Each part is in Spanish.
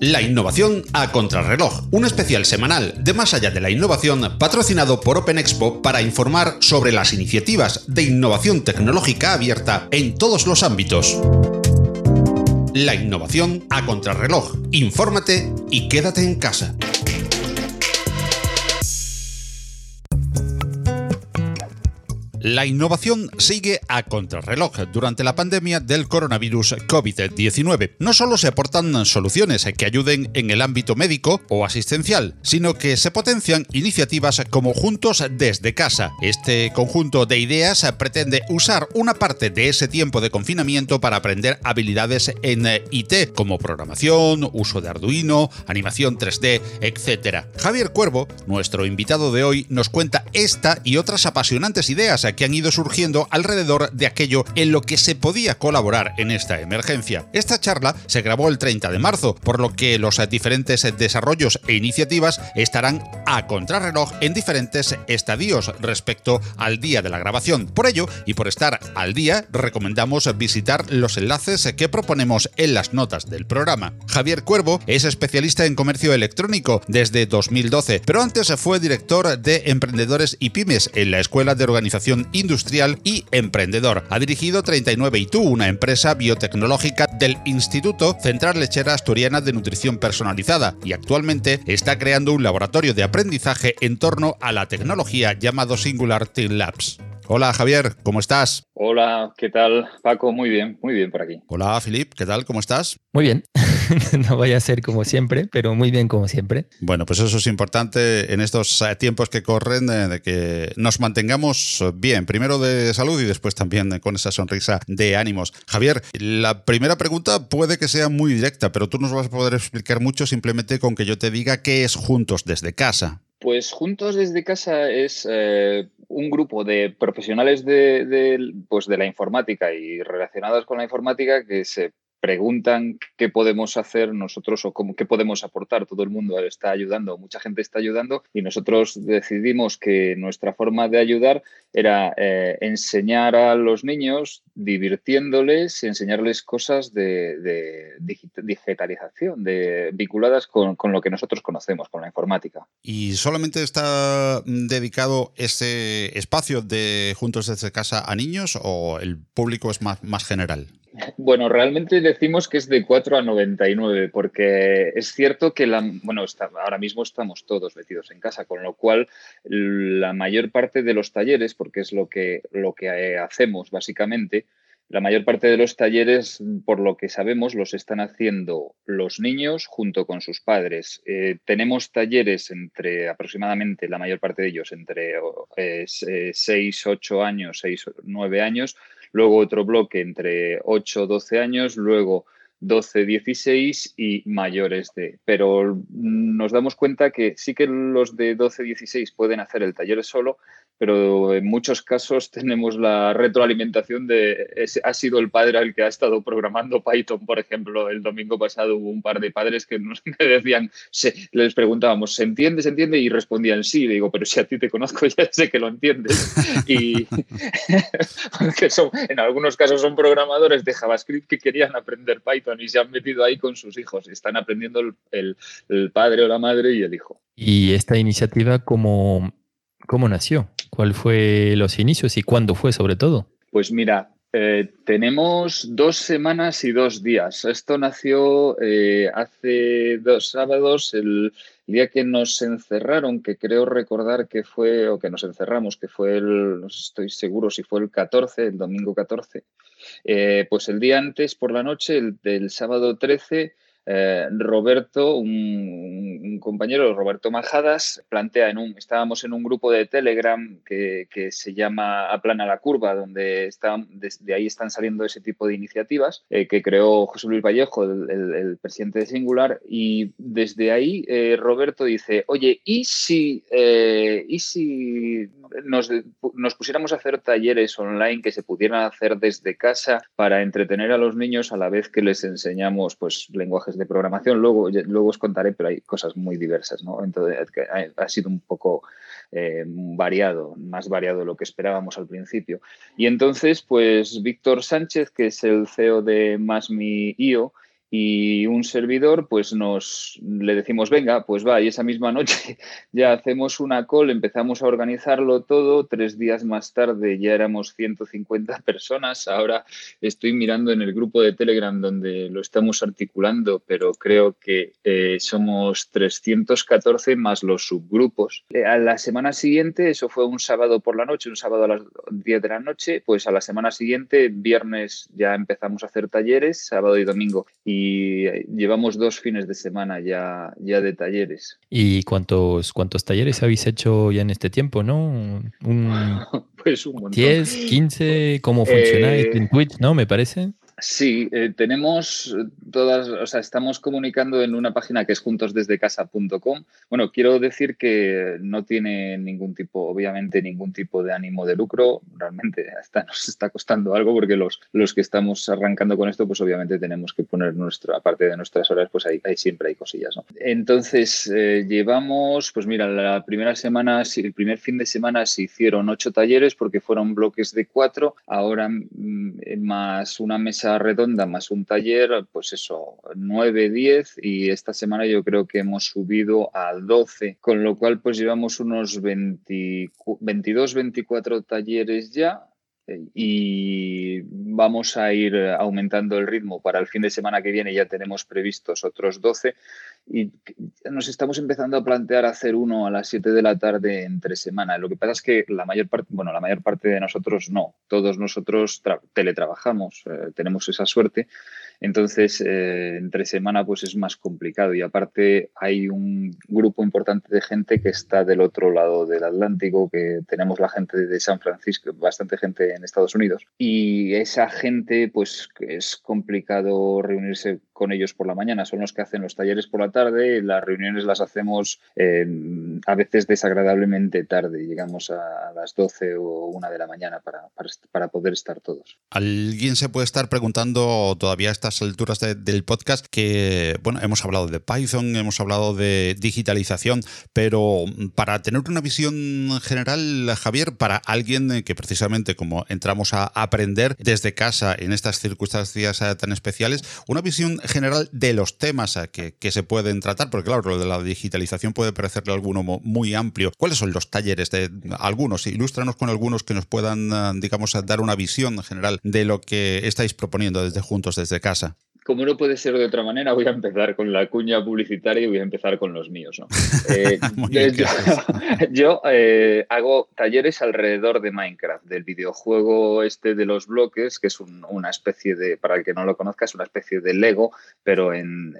La innovación a contrarreloj, un especial semanal de Más allá de la innovación patrocinado por Open Expo para informar sobre las iniciativas de innovación tecnológica abierta en todos los ámbitos. La innovación a contrarreloj. Infórmate y quédate en casa. La innovación sigue a contrarreloj durante la pandemia del coronavirus COVID-19. No solo se aportan soluciones que ayuden en el ámbito médico o asistencial, sino que se potencian iniciativas como Juntos desde casa. Este conjunto de ideas pretende usar una parte de ese tiempo de confinamiento para aprender habilidades en IT, como programación, uso de Arduino, animación 3D, etc. Javier Cuervo, nuestro invitado de hoy, nos cuenta esta y otras apasionantes ideas que han ido surgiendo alrededor de aquello en lo que se podía colaborar en esta emergencia. Esta charla se grabó el 30 de marzo, por lo que los diferentes desarrollos e iniciativas estarán a contrarreloj en diferentes estadios respecto al día de la grabación. Por ello, y por estar al día, recomendamos visitar los enlaces que proponemos en las notas del programa. Javier Cuervo es especialista en comercio electrónico desde 2012, pero antes fue director de emprendedores y pymes en la Escuela de Organización industrial y emprendedor. Ha dirigido 39 y tú, una empresa biotecnológica del Instituto Central Lechera Asturiana de Nutrición Personalizada y actualmente está creando un laboratorio de aprendizaje en torno a la tecnología llamado Singular Team Labs. Hola Javier, ¿cómo estás? Hola, ¿qué tal Paco? Muy bien, muy bien por aquí. Hola Filip, ¿qué tal? ¿Cómo estás? Muy bien. no vaya a ser como siempre, pero muy bien como siempre. Bueno, pues eso es importante en estos tiempos que corren, eh, de que nos mantengamos bien, primero de salud y después también con esa sonrisa de ánimos. Javier, la primera pregunta puede que sea muy directa, pero tú nos vas a poder explicar mucho simplemente con que yo te diga qué es Juntos desde casa. Pues Juntos desde casa es eh, un grupo de profesionales de, pues de la informática y relacionados con la informática que se preguntan qué podemos hacer nosotros o cómo, qué podemos aportar. Todo el mundo está ayudando, mucha gente está ayudando y nosotros decidimos que nuestra forma de ayudar era eh, enseñar a los niños divirtiéndoles y enseñarles cosas de, digitalización, de, vinculadas con, con, lo que nosotros conocemos, con la informática. ¿Y solamente está dedicado ese espacio de Juntos desde Casa a niños o el público es más, más general? Bueno, realmente decimos que es de 4 a 99, porque es cierto que bueno, ahora mismo estamos todos metidos en casa, con lo cual la mayor parte de los talleres, porque es lo que, lo que eh, hacemos básicamente, la mayor parte de los talleres, por lo que sabemos, los están haciendo los niños junto con sus padres. Eh, tenemos talleres entre aproximadamente, la mayor parte de ellos, entre 6, 8 eh, años, 6, 9 años, luego otro bloque entre 8, 12 años, luego 12, 16 y mayores de. Pero nos damos cuenta que sí que los de 12, 16 pueden hacer el taller solo, pero en muchos casos tenemos la retroalimentación de ha sido el padre el que ha estado programando Python, por ejemplo. El domingo pasado hubo un par de padres que nos decían, se, les preguntábamos, ¿se entiende, se entiende? Y respondían sí. digo, pero si a ti te conozco ya sé que lo entiendes. y son, en algunos casos son programadores de JavaScript que querían aprender Python y se han metido ahí con sus hijos. Están aprendiendo el, el padre o la madre y el hijo. Y esta iniciativa, como ¿Cómo nació? ¿Cuál fue los inicios y cuándo fue sobre todo? Pues mira, eh, tenemos dos semanas y dos días. Esto nació eh, hace dos sábados, el día que nos encerraron, que creo recordar que fue, o que nos encerramos, que fue el, no estoy seguro si fue el 14, el domingo 14. Eh, pues el día antes, por la noche, el del sábado 13, eh, Roberto, un, compañero, Roberto Majadas, plantea en un, estábamos en un grupo de Telegram que, se llama Aplana la Curva, donde están, desde ahí están saliendo ese tipo de iniciativas eh, que creó José Luis Vallejo, el, presidente de Singular, y desde ahí eh, Roberto dice, oye, ¿y si, ¿y si nos, nos pusiéramos a hacer talleres online que se pudieran hacer desde casa para entretener a los niños a la vez que les enseñamos pues lenguajes de programación, luego, luego os contaré, pero hay cosas muy diversas, ¿no? Entonces ha sido un poco eh, variado, más variado de lo que esperábamos al principio. Y entonces, pues Víctor Sánchez, que es el CEO de MásMi.io, y un servidor, pues nos le decimos, venga, pues va, y esa misma noche ya hacemos una call, empezamos a organizarlo todo, tres días más tarde ya éramos 150 personas, ahora estoy mirando en el grupo de Telegram donde lo estamos articulando, pero creo que eh, somos 314 más los subgrupos. Eh, a la semana siguiente, eso fue un sábado por la noche, un sábado a las 10 de la noche, pues a la semana siguiente, viernes ya empezamos a hacer talleres, sábado y domingo. Y llevamos dos fines de semana ya, ya de talleres. ¿Y cuántos, cuántos talleres habéis hecho ya en este tiempo, no? Un, pues un montón. 10, 15, ¿cómo funcionáis en Twitch, no? Me parece. Sí, eh, tenemos todas, o sea, estamos comunicando en una página que es juntosdesdecasa.com. Bueno, quiero decir que no tiene ningún tipo, obviamente, ningún tipo de ánimo de lucro. Realmente hasta nos está costando algo porque los, los que estamos arrancando con esto, pues obviamente tenemos que poner nuestra, aparte de nuestras horas, pues ahí, siempre hay cosillas, ¿no? Entonces, eh, llevamos, pues mira, la primera semana, el primer fin de semana se hicieron ocho talleres porque fueron bloques de cuatro. Ahora mm, más una mesa redonda más un taller, pues eso, 9, 10 y esta semana yo creo que hemos subido a 12, con lo cual pues llevamos unos 22, 24 talleres ya y vamos a ir aumentando el ritmo. Para el fin de semana que viene ya tenemos previstos otros 12 y nos estamos empezando a plantear hacer uno a las 7 de la tarde entre semana. Lo que pasa es que la mayor parte, bueno, la mayor parte de nosotros no. Todos nosotros teletrabajamos, eh, tenemos esa suerte entonces, eh, entre semana pues es más complicado y aparte hay un grupo importante de gente que está del otro lado del Atlántico, que tenemos la gente de San Francisco, bastante gente en Estados Unidos y esa gente pues es complicado reunirse con ellos por la mañana, son los que hacen los talleres por la tarde, las reuniones las hacemos eh, a veces desagradablemente tarde, llegamos a las 12 o 1 de la mañana para, para, poder estar todos. Alguien se puede estar preguntando todavía a estas alturas del podcast que, bueno, hemos hablado de Python, hemos hablado de digitalización, pero para tener una visión general, Javier, para alguien que precisamente como entramos a aprender desde casa en estas circunstancias tan especiales, una visión general de los temas que, que, se pueden tratar, porque claro, lo de la digitalización puede parecerle a alguno muy amplio. ¿Cuáles son los talleres de algunos? Ilústranos con algunos que nos puedan, eh, digamos, dar una visión general de lo que estáis proponiendo desde Juntos, desde casa como no puede ser de otra manera, voy a empezar con la cuña publicitaria y voy a empezar con los míos. Eh, yo, eh, hago talleres alrededor de Minecraft, del videojuego este de los bloques, que es una especie de, para el que no lo conozca, es una especie de Lego, pero en,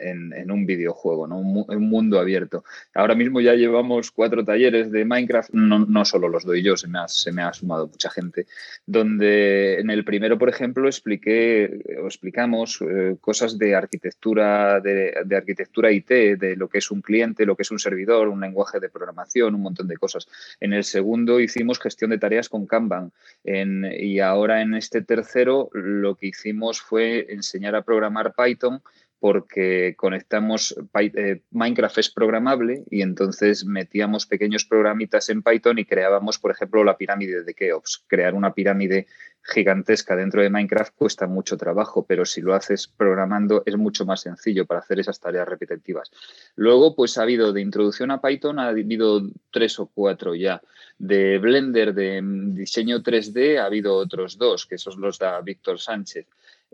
un videojuego, ¿no? un, mundo abierto. Ahora mismo ya llevamos cuatro talleres de Minecraft, no, solo los doy yo, se me, ha, se me ha sumado mucha gente, donde en el primero, por ejemplo, expliqué o explicamos eh, cosas de arquitectura, de, arquitectura IT, de lo que es un cliente, lo que es un servidor, un lenguaje de programación, un montón de cosas. En el segundo hicimos gestión de tareas con Kanban y ahora en este tercero lo que hicimos fue enseñar a programar Python porque conectamos, eh, Minecraft es programable y entonces metíamos pequeños programitas en Python y creábamos, por ejemplo, la pirámide de Keops. Crear una pirámide gigantesca dentro de Minecraft cuesta mucho trabajo, pero si lo haces programando es mucho más sencillo para hacer esas tareas repetitivas. Luego, pues ha habido de introducción a Python, ha habido tres o cuatro ya. De Blender, de diseño 3D, ha habido otros dos, que esos los da Víctor Sánchez.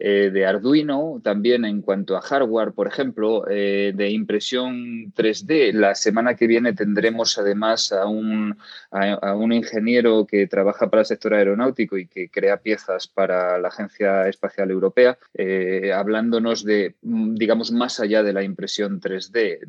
Eh, de Arduino, también en cuanto a hardware, por ejemplo, eh, de impresión 3D. La semana que viene tendremos además a un, a, un, ingeniero que trabaja para el sector aeronáutico y que crea piezas para la Agencia Espacial Europea, eh, hablándonos de, mm, digamos, más allá de la impresión 3D.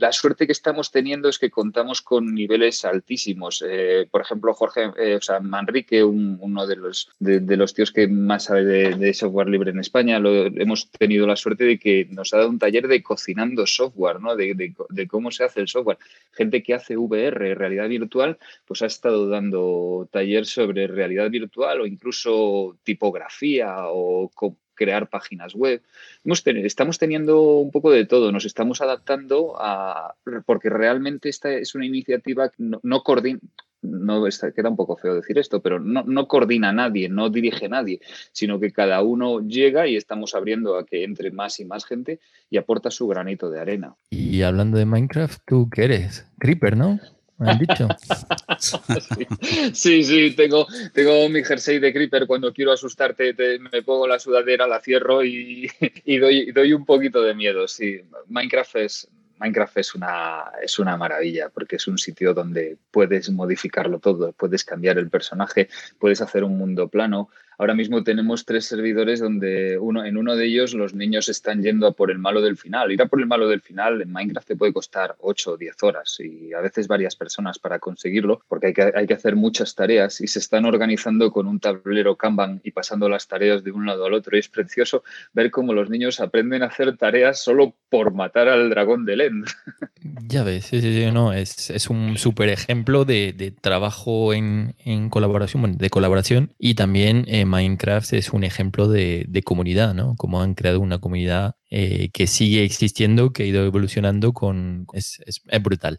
La suerte que estamos teniendo es que contamos con niveles altísimos. por ejemplo, Jorge, o sea, Manrique, uno de los, de, los tíos que más sabe de, de software libre en España hemos tenido la suerte de que nos ha dado un taller de cocinando software, ¿no? De, cómo se hace el software. Gente que hace VR, realidad virtual, pues ha estado dando taller sobre realidad virtual o incluso tipografía o crear páginas web. estamos teniendo un poco de todo, nos estamos adaptando a, porque realmente esta es una iniciativa no, no no está, queda un poco feo decir esto, pero no, no coordina a nadie, no dirige a nadie, sino que cada uno llega y estamos abriendo a que entre más y más gente y aporta su granito de arena. Y hablando de Minecraft, ¿tú qué eres? Creeper, ¿no? ¿Me han dicho? sí, sí, tengo, tengo mi jersey de Creeper. Cuando quiero asustarte, me pongo la sudadera, la cierro y, y doy, doy un poquito de miedo. Sí, Minecraft es, Minecraft es una, es una maravilla porque es un sitio donde puedes modificarlo todo, puedes cambiar el personaje, puedes hacer un mundo plano, Ahora mismo tenemos tres servidores donde uno, en uno de ellos los niños están yendo a por el malo del final. Ir a por el malo del final en Minecraft te puede costar 8 o 10 horas y a veces varias personas para conseguirlo porque hay que, hay que hacer muchas tareas y se están organizando con un tablero Kanban y pasando las tareas de un lado al otro. Y es precioso ver cómo los niños aprenden a hacer tareas solo por matar al dragón de Lend. Ya ves, no, es, es un súper ejemplo de, de trabajo en, en, colaboración, bueno, de colaboración y también eh, Minecraft es un ejemplo de, comunidad, ¿no? Como han creado una comunidad eh, que sigue existiendo, que ha ido evolucionando con... Es, brutal.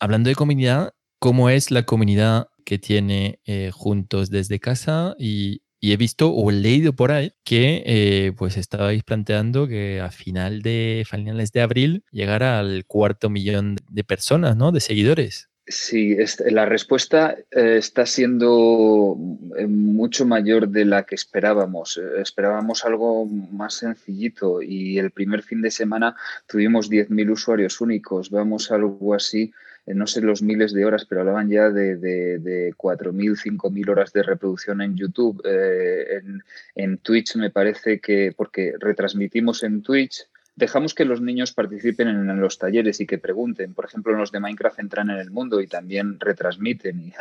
Hablando de comunidad, ¿cómo es la comunidad que tiene eh, Juntos desde casa? Y, he visto o leído por ahí que eh, pues estabais planteando que a final de finales de abril llegara al cuarto millón de personas, ¿no? De seguidores. Sí, la respuesta eh, está siendo eh, mucho mayor de la que esperábamos. Eh, esperábamos algo más sencillito y el primer fin de semana tuvimos 10.000 usuarios únicos. Vamos algo así, no sé los miles de horas, pero hablaban ya de, de, 4.000, 5.000 horas de reproducción en YouTube. en, en Twitch me parece que, porque retransmitimos en Twitch, dejamos que los niños participen en, los talleres y que pregunten. Por ejemplo, los de Minecraft entran en el mundo y también retransmiten. Y,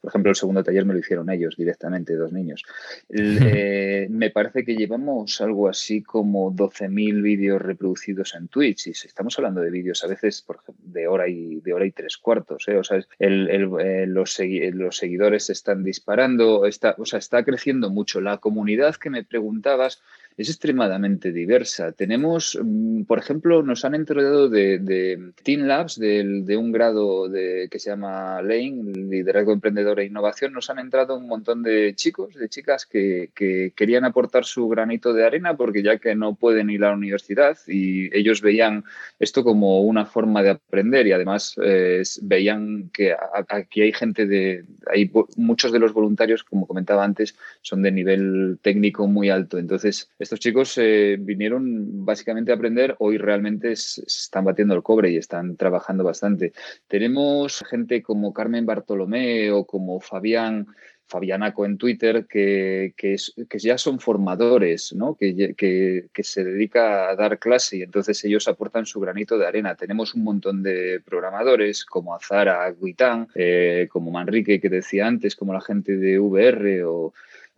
por ejemplo, el segundo taller me lo hicieron ellos directamente, dos niños. Eh, me parece que llevamos algo así como 12.000 vídeos reproducidos en Twitch. Y estamos hablando de vídeos a veces por de hora y de hora y tres cuartos. ¿eh? O sea, eh, los, los, seguidores están disparando. Está, o sea, está creciendo mucho. La comunidad que me preguntabas es extremadamente diversa. Tenemos, mm, por ejemplo, nos han entrado de, de Team Labs, de, un grado de, que se llama Lane, Liderazgo Emprendedor e Innovación, nos han entrado un montón de chicos, de chicas que, querían aportar su granito de arena porque ya que no pueden ir a la universidad y ellos veían esto como una forma de aprender y además eh, veían que aquí hay gente de, hay muchos de los voluntarios, como comentaba antes, son de nivel técnico muy alto. Entonces, estos chicos eh, vinieron básicamente a aprender, hoy realmente están batiendo el cobre y están trabajando bastante. Tenemos gente como Carmen Bartolomé o como Fabián. Fabianaco en Twitter, que, que, ya son formadores, ¿no? que, que, se dedica a dar clase y entonces ellos aportan su granito de arena. Tenemos un montón de programadores como Azara Guitán, eh, como Manrique que decía antes, como la gente de VR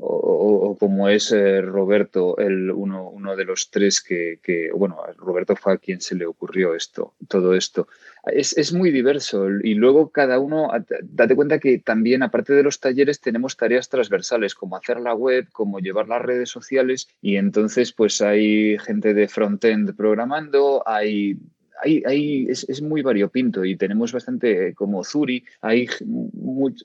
o, como es eh, Roberto, el, uno, uno, de los tres que, que, bueno, Roberto fue a quien se le ocurrió esto, todo esto. Es, es, muy diverso y luego cada uno, date cuenta que también aparte de los talleres tenemos tareas transversales como hacer la web, como llevar las redes sociales y entonces pues hay gente de frontend programando, hay hay, es, muy variopinto y tenemos bastante como Zuri, hay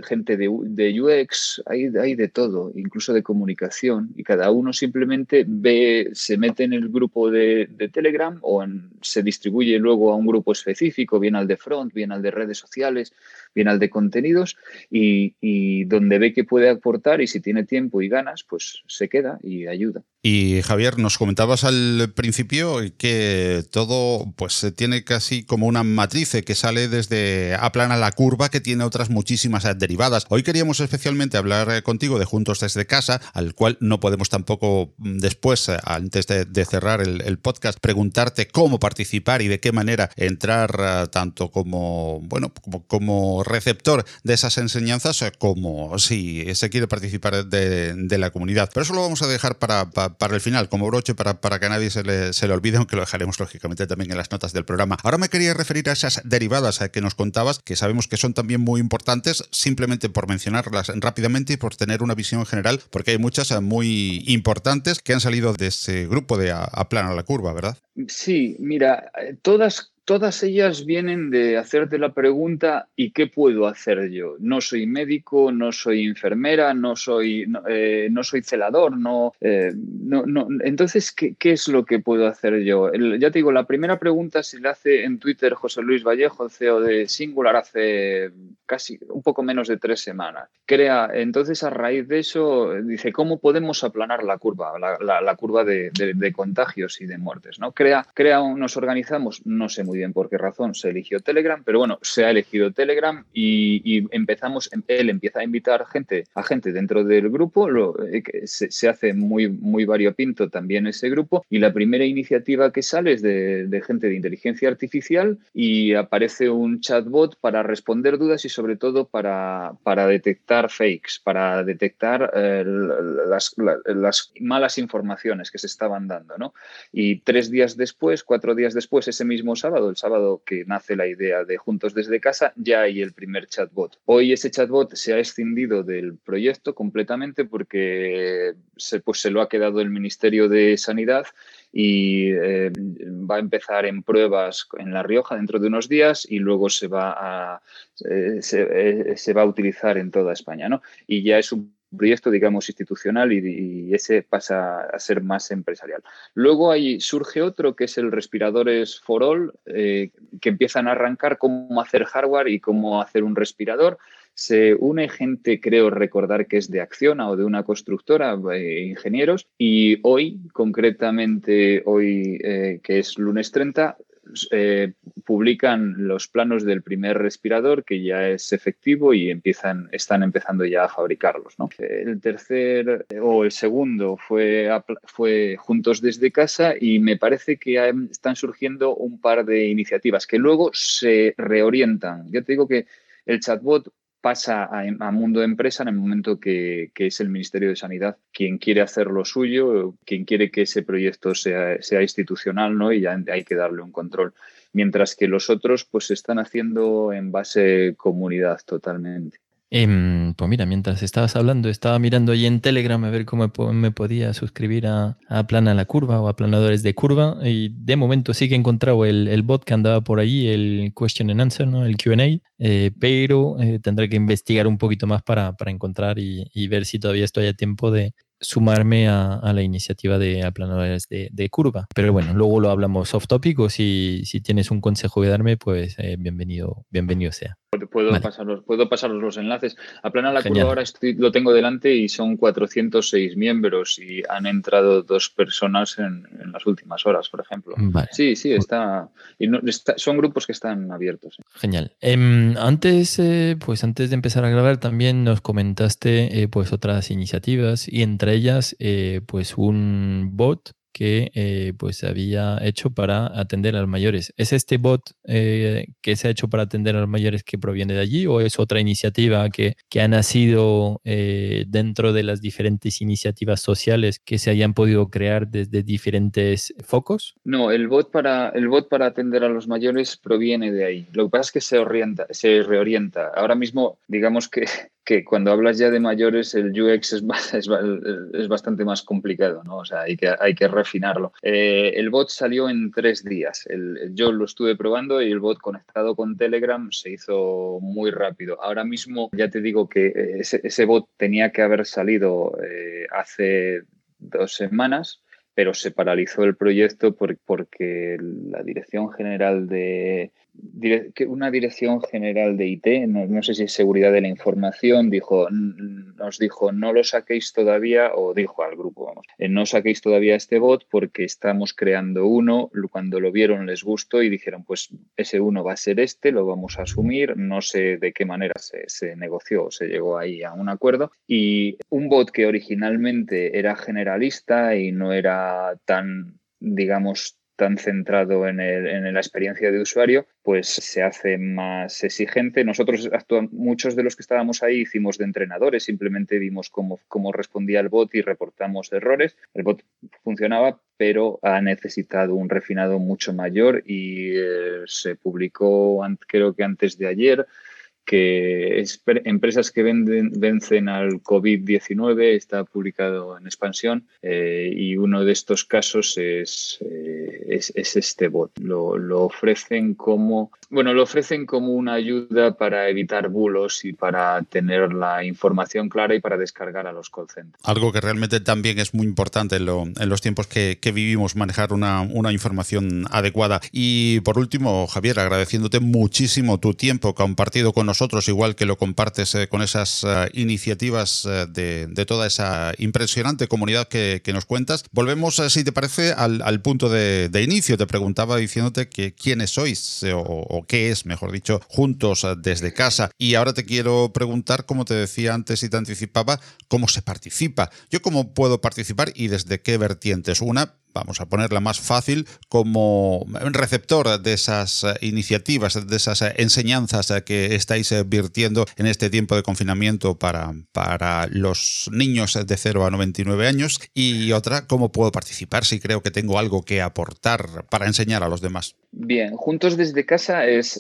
gente de, de UX, hay, hay, de todo, incluso de comunicación, y cada uno simplemente ve, se mete en el grupo de, Telegram o se distribuye luego a un grupo específico, bien al de front, bien al de redes sociales, bien al de contenidos, y, donde ve que puede aportar y si tiene tiempo y ganas, pues se queda y ayuda. Y Javier, nos comentabas al principio que todo pues tiene casi como una matriz que sale desde aplana la curva que tiene otras muchísimas derivadas. Hoy queríamos especialmente hablar eh, contigo de Juntos desde casa, al cual no podemos tampoco mm, después, eh, antes de, cerrar el, podcast, preguntarte cómo participar y de qué manera entrar eh, tanto como bueno como receptor de esas enseñanzas como si se quiere participar de, la comunidad. Pero eso lo vamos a dejar para para el final, como broche, para, para que a nadie se le, se le olvide, aunque lo dejaremos lógicamente también en las notas del programa. Ahora me quería referir a esas derivadas que nos contabas, que sabemos que son también muy importantes, simplemente por mencionarlas rápidamente y por tener una visión general, porque hay muchas muy importantes que han salido de ese grupo de Aplana la Curva, ¿verdad? Sí, mira, todas todas ellas vienen de hacerte la pregunta ¿y qué puedo hacer yo? No soy médico, no soy enfermera, no soy, no, eh, soy celador, no, eh, no, no, Entonces, ¿qué, ¿qué, es lo que puedo hacer yo? ya te digo, la primera pregunta se le hace en Twitter José Luis Vallejo, CEO de Singular, hace casi un poco menos de tres semanas. Crea, entonces a raíz de eso, dice, ¿cómo podemos aplanar la curva, la, la, curva de, de, contagios y de muertes? ¿no? Crea, crea, nos organizamos, no sé muy bien por qué razón se eligió Telegram, pero bueno, se ha elegido Telegram y, empezamos, él empieza a invitar gente, a gente dentro del grupo, lo, eh, se, se, hace muy, muy variopinto también ese grupo y la primera iniciativa que sale es de, de gente de inteligencia artificial y aparece un chatbot para responder dudas y sobre todo para, para detectar fakes, para detectar eh, las, las, malas informaciones que se estaban dando. ¿no? Y tres días después, cuatro días después, ese mismo sábado, el sábado que nace la idea de Juntos desde casa, ya hay el primer chatbot. Hoy ese chatbot se ha escindido del proyecto completamente porque se, pues, se lo ha quedado el Ministerio de Sanidad y eh, va a empezar en pruebas en La Rioja dentro de unos días y luego se va a, eh, eh, se, va a utilizar en toda España. ¿no? Y ya es un proyecto, digamos, institucional y, ese pasa a ser más empresarial. Luego ahí surge otro que es el respiradores for all, que empiezan a arrancar cómo hacer hardware y cómo hacer un respirador se une gente, creo recordar que es de Acciona o de una constructora, eh, ingenieros, y hoy, concretamente hoy eh, que es lunes 30, eh, publican los planos del primer respirador que ya es efectivo y empiezan, están empezando ya a fabricarlos. El tercer o el segundo fue, fue Juntos desde casa y me parece que están surgiendo un par de iniciativas que luego se reorientan. Yo te digo que el chatbot pasa a, mundo de empresa en el momento que, es el Ministerio de Sanidad quien quiere hacer lo suyo, quien quiere que ese proyecto sea, sea institucional ¿no? y ya hay que darle un control. Mientras que los otros pues se están haciendo en base comunidad totalmente. Em, pues mira, mientras estabas hablando, estaba mirando ahí en Telegram a ver cómo me podía suscribir a, a Plana la Curva o a Planadores de Curva. Y de momento sí que he encontrado el, bot que andaba por ahí, el Question and Answer, ¿no? el QA, eh, pero eh, tendré que investigar un poquito más para, encontrar y, ver si todavía estoy a tiempo de, sumarme a, la iniciativa de aplanadores de, de, curva. Pero bueno, luego lo hablamos off topic o si, si tienes un consejo que darme, pues eh, bienvenido, bienvenido sea. Puedo, pasaros, puedo pasaros los enlaces. Aplanar la curva ahora lo tengo delante y son 406 miembros y han entrado dos personas en, las últimas horas, por ejemplo. Sí, sí, está, y son grupos que están abiertos. Genial. Em, antes, eh, pues antes de empezar a grabar también nos comentaste pues otras iniciativas y entre ellas eh, pues un bot que eh, pues había hecho para atender a los mayores. ¿Es este bot eh, que se ha hecho para atender a los mayores que proviene de allí o es otra iniciativa que, que ha nacido eh, dentro de las diferentes iniciativas sociales que se hayan podido crear desde diferentes focos? No, el bot para, el bot para atender a los mayores proviene de ahí. Lo que pasa es que se, orienta, se reorienta. Ahora mismo, digamos que que cuando hablas ya de mayores el UX es, es, es, bastante más complicado, ¿no? O sea, hay que, hay que refinarlo. Eh, el bot salió en tres días. El, yo lo estuve probando y el bot conectado con Telegram se hizo muy rápido. Ahora mismo ya te digo que eh, ese, bot tenía que haber salido eh, hace dos semanas pero se paralizó el proyecto porque la Dirección General de, una dirección general de IT, no, sé si es seguridad de la información, dijo, nos dijo, no lo saquéis todavía, o dijo al grupo, vamos, eh, no saquéis todavía este bot porque estamos creando uno, cuando lo vieron les gustó y dijeron, pues ese uno va a ser este, lo vamos a asumir, no sé de qué manera se, se negoció, se llegó ahí a un acuerdo, y un bot que originalmente era generalista y no era tan digamos, tan centrado en, la experiencia de usuario, pues se hace más exigente. Nosotros, muchos de los que estábamos ahí, hicimos de entrenadores, simplemente vimos cómo, cómo respondía el bot y reportamos errores. El bot funcionaba, pero ha necesitado un refinado mucho mayor y eh, se publicó, creo que antes de ayer, que empresas que venden, vencen al COVID-19 está publicado en expansión eh, y uno de estos casos es, eh, es, este bot. Lo, lo, ofrecen como, bueno, lo ofrecen como una ayuda para evitar bulos y para tener la información clara y para descargar a los call centers. Algo que realmente también es muy importante en, los tiempos que, vivimos, manejar una, una, información adecuada. Y por último, Javier, agradeciéndote muchísimo tu tiempo compartido con igual que lo compartes eh, con esas eh, iniciativas eh, de, toda esa impresionante comunidad que, nos cuentas. Volvemos, si te parece, al, punto de, inicio. Te preguntaba diciéndote que quiénes sois o qué es, mejor dicho, juntos desde casa. Y ahora te quiero preguntar, como te decía antes y te anticipaba, cómo se participa. Yo cómo puedo participar y desde qué vertientes. Una, vamos a ponerla más fácil, como receptor de esas eh, iniciativas, de esas eh, enseñanzas eh, que estáis virtiendo en este tiempo de confinamiento para, para los niños de 0 a 99 años. Y otra, cómo puedo participar si creo que tengo algo que aportar para enseñar a los demás. Bien, juntos desde casa es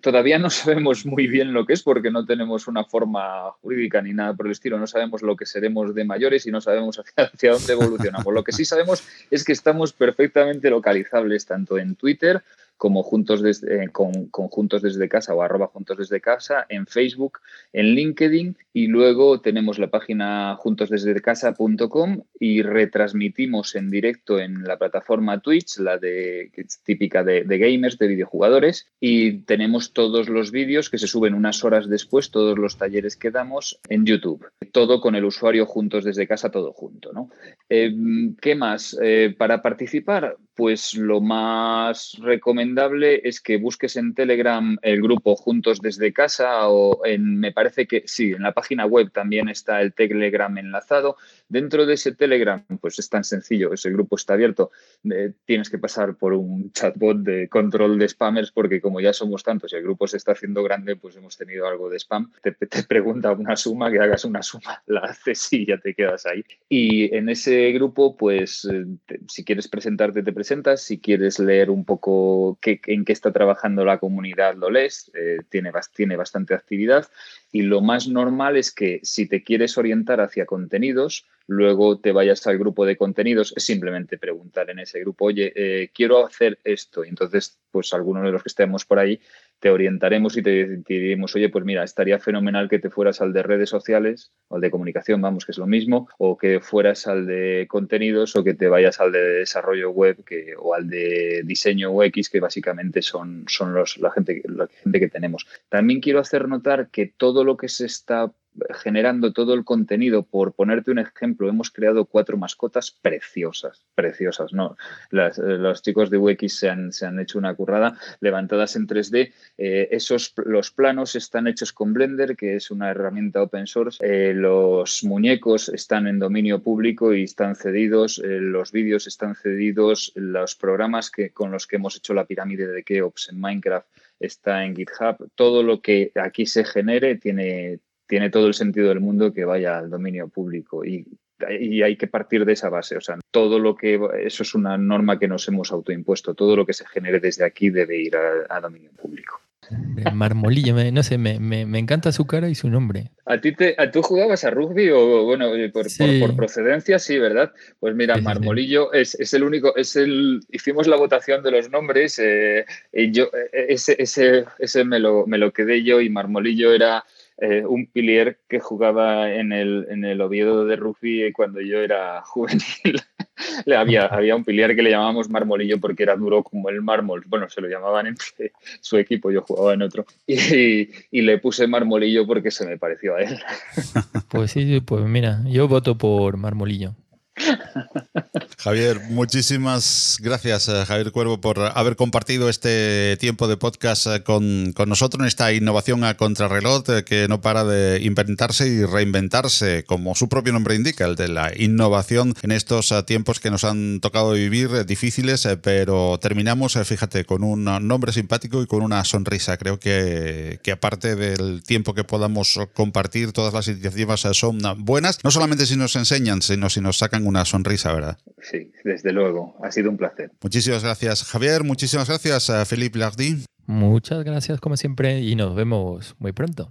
todavía no sabemos muy bien lo que es porque no tenemos una forma jurídica ni nada por el estilo, no sabemos lo que seremos de mayores y no sabemos hacia dónde evolucionamos. Lo que sí sabemos es que estamos perfectamente localizables tanto en Twitter como juntos desde, eh, con, Juntos desde casa o arroba juntos desde casa, en Facebook, en LinkedIn y luego tenemos la página juntosdesdecasa.com y retransmitimos en directo en la plataforma Twitch, la de típica de, gamers, de videojugadores y tenemos todos los vídeos que se suben unas horas después, todos los talleres que damos en YouTube. Todo con el usuario juntos desde casa, todo junto. ¿no? Eh, ¿Qué más? Eh, para participar, pues lo más recomendable es que busques en Telegram el grupo Juntos desde casa o en, me parece que sí, en la página web también está el Telegram enlazado. Dentro de ese Telegram, pues es tan sencillo, ese grupo está abierto. Eh, tienes que pasar por un chatbot de control de spammers porque como ya somos tantos y el grupo se está haciendo grande, pues hemos tenido algo de spam. Te, pregunta una suma, que hagas una suma, la haces y ya te quedas ahí. Y en ese grupo, pues eh, si quieres presentarte, te presentas. Si quieres leer un poco en qué está trabajando la comunidad, lo lees. Eh, tiene, tiene bastante actividad. Y lo más normal es que si te quieres orientar hacia contenidos, luego te vayas al grupo de contenidos, es simplemente preguntar en ese grupo, oye, eh, quiero hacer esto. Y entonces, pues algunos de los que estemos por ahí te orientaremos y te, diremos, oye, pues mira, estaría fenomenal que te fueras al de redes sociales o al de comunicación, vamos, que es lo mismo, o que fueras al de contenidos o que te vayas al de desarrollo web que, o al de diseño UX, que básicamente son, son los, la, gente, la gente que tenemos. También quiero hacer notar que todo lo que se está generando todo el contenido. Por ponerte un ejemplo, hemos creado cuatro mascotas preciosas, preciosas, ¿no? los chicos de UX se han, se han, hecho una currada levantadas en 3D. Eh, esos, los planos están hechos con Blender, que es una herramienta open source. Eh, los muñecos están en dominio público y están cedidos. Eh, los vídeos están cedidos. Los programas que, con los que hemos hecho la pirámide de Keops en Minecraft está en GitHub. Todo lo que aquí se genere tiene, tiene todo el sentido del mundo que vaya al dominio público y, hay que partir de esa base. O sea, todo lo que, eso es una norma que nos hemos autoimpuesto, todo lo que se genere desde aquí debe ir a, dominio público. Marmolillo, no sé, me, encanta su cara y su nombre. ¿A ti te, tú jugabas a rugby o, bueno, por, procedencia, sí, ¿verdad? Pues mira, Marmolillo es, el único, es el, hicimos la votación de los nombres, eh, y yo, eh, ese, ese, ese me, lo, me lo quedé yo y Marmolillo era eh, un pilier que jugaba en el, en el Oviedo de rugby cuando yo era juvenil. le había, había un pilier que le llamábamos marmolillo porque era duro como el mármol. Bueno, se lo llamaban en su equipo, yo jugaba en otro. Y, y le puse marmolillo porque se me pareció a él. Pues sí, pues mira, yo voto por marmolillo. Javier, muchísimas gracias, eh, Javier Cuervo, por haber compartido este tiempo de podcast eh, con, nosotros en esta innovación a contrarreloj eh, que no para de inventarse y reinventarse, como su propio nombre indica, el de la innovación en estos tiempos que nos han tocado vivir difíciles, pero terminamos, fíjate, con un nombre simpático y con una sonrisa. Creo que, que aparte del tiempo que podamos compartir, todas las iniciativas son buenas, no solamente si nos enseñan, sino si nos sacan una sonrisa, ¿verdad? Sí, desde luego. Ha sido un placer. Muchísimas gracias, Javier. Muchísimas gracias, a Felipe Lardy. Muchas gracias, como siempre, y nos vemos muy pronto.